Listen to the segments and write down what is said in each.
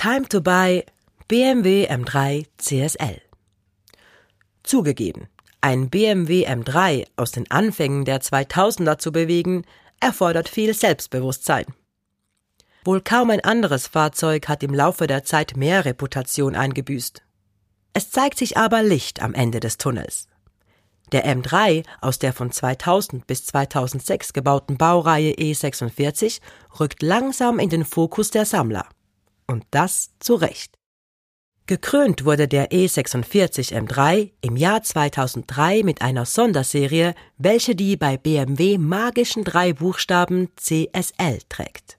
time to buy BMW M3 CSL. Zugegeben, ein BMW M3 aus den Anfängen der 2000er zu bewegen, erfordert viel Selbstbewusstsein. Wohl kaum ein anderes Fahrzeug hat im Laufe der Zeit mehr Reputation eingebüßt. Es zeigt sich aber Licht am Ende des Tunnels. Der M3 aus der von 2000 bis 2006 gebauten Baureihe E46 rückt langsam in den Fokus der Sammler. Und das zu Recht. Gekrönt wurde der E46 M3 im Jahr 2003 mit einer Sonderserie, welche die bei BMW magischen drei Buchstaben CSL trägt.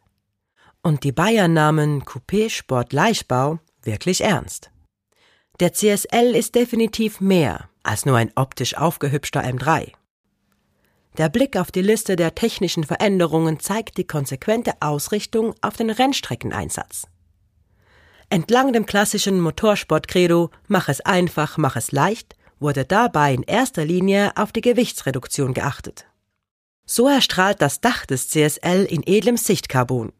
Und die Bayern nahmen Coupé Sport Leichtbau wirklich ernst. Der CSL ist definitiv mehr als nur ein optisch aufgehübschter M3. Der Blick auf die Liste der technischen Veränderungen zeigt die konsequente Ausrichtung auf den Rennstreckeneinsatz. Entlang dem klassischen Motorsport-Credo Mach es einfach, mach es leicht wurde dabei in erster Linie auf die Gewichtsreduktion geachtet. So erstrahlt das Dach des CSL in edlem Sichtcarbon.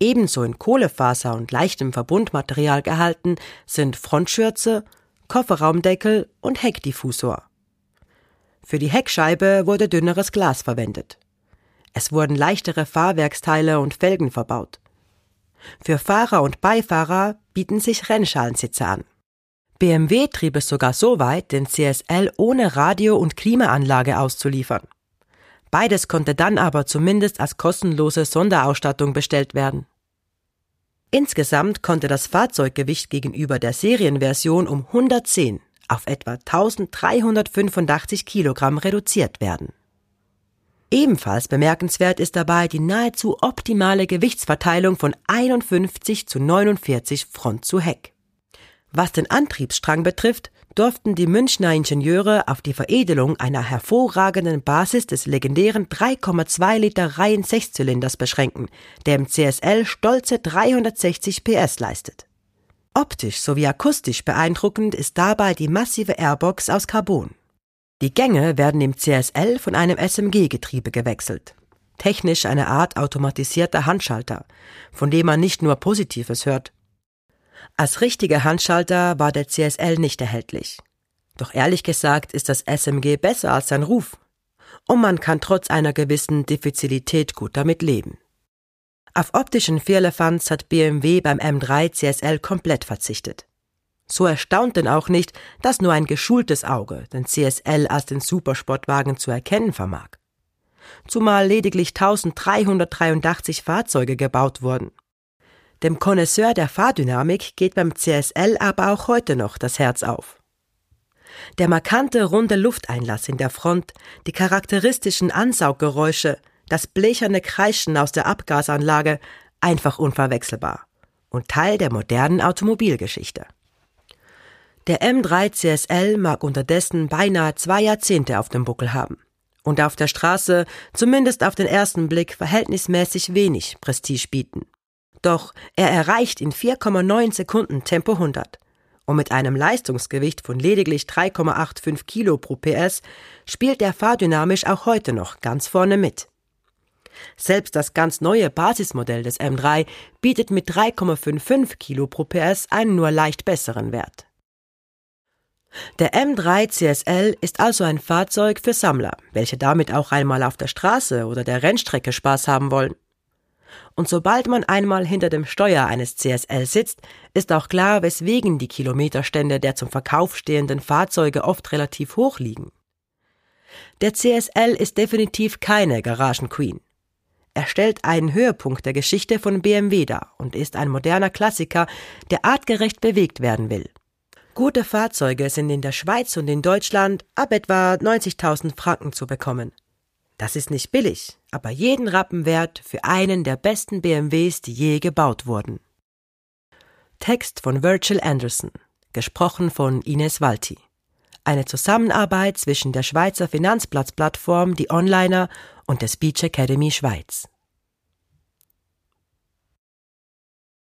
Ebenso in Kohlefaser und leichtem Verbundmaterial gehalten sind Frontschürze, Kofferraumdeckel und Heckdiffusor. Für die Heckscheibe wurde dünneres Glas verwendet. Es wurden leichtere Fahrwerksteile und Felgen verbaut. Für Fahrer und Beifahrer bieten sich Rennschalensitze an. BMW trieb es sogar so weit, den CSL ohne Radio- und Klimaanlage auszuliefern. Beides konnte dann aber zumindest als kostenlose Sonderausstattung bestellt werden. Insgesamt konnte das Fahrzeuggewicht gegenüber der Serienversion um 110 auf etwa 1385 Kilogramm reduziert werden. Ebenfalls bemerkenswert ist dabei die nahezu optimale Gewichtsverteilung von 51 zu 49 Front zu Heck. Was den Antriebsstrang betrifft, durften die Münchner Ingenieure auf die Veredelung einer hervorragenden Basis des legendären 3,2 Liter Reihen Sechszylinders beschränken, der im CSL stolze 360 PS leistet. Optisch sowie akustisch beeindruckend ist dabei die massive Airbox aus Carbon. Die Gänge werden im CSL von einem SMG-Getriebe gewechselt. Technisch eine Art automatisierter Handschalter, von dem man nicht nur Positives hört. Als richtiger Handschalter war der CSL nicht erhältlich. Doch ehrlich gesagt ist das SMG besser als sein Ruf. Und man kann trotz einer gewissen Diffizilität gut damit leben. Auf optischen Firlefanz hat BMW beim M3 CSL komplett verzichtet. So erstaunt denn auch nicht, dass nur ein geschultes Auge den CSL als den Supersportwagen zu erkennen vermag. Zumal lediglich 1383 Fahrzeuge gebaut wurden. Dem Connoisseur der Fahrdynamik geht beim CSL aber auch heute noch das Herz auf. Der markante runde Lufteinlass in der Front, die charakteristischen Ansauggeräusche, das blecherne Kreischen aus der Abgasanlage, einfach unverwechselbar und Teil der modernen Automobilgeschichte. Der M3 CSL mag unterdessen beinahe zwei Jahrzehnte auf dem Buckel haben und auf der Straße, zumindest auf den ersten Blick, verhältnismäßig wenig Prestige bieten. Doch er erreicht in 4,9 Sekunden Tempo 100 und mit einem Leistungsgewicht von lediglich 3,85 Kilo pro PS spielt er fahrdynamisch auch heute noch ganz vorne mit. Selbst das ganz neue Basismodell des M3 bietet mit 3,55 Kilo pro PS einen nur leicht besseren Wert. Der M3 CSL ist also ein Fahrzeug für Sammler, welche damit auch einmal auf der Straße oder der Rennstrecke Spaß haben wollen. Und sobald man einmal hinter dem Steuer eines CSL sitzt, ist auch klar, weswegen die Kilometerstände der zum Verkauf stehenden Fahrzeuge oft relativ hoch liegen. Der CSL ist definitiv keine Garagenqueen. Er stellt einen Höhepunkt der Geschichte von BMW dar und ist ein moderner Klassiker, der artgerecht bewegt werden will. Gute Fahrzeuge sind in der Schweiz und in Deutschland ab etwa 90.000 Franken zu bekommen. Das ist nicht billig, aber jeden Rappen wert für einen der besten BMWs, die je gebaut wurden. Text von Virgil Anderson, gesprochen von Ines Walti. Eine Zusammenarbeit zwischen der Schweizer Finanzplatzplattform Die Onliner und der Speech Academy Schweiz.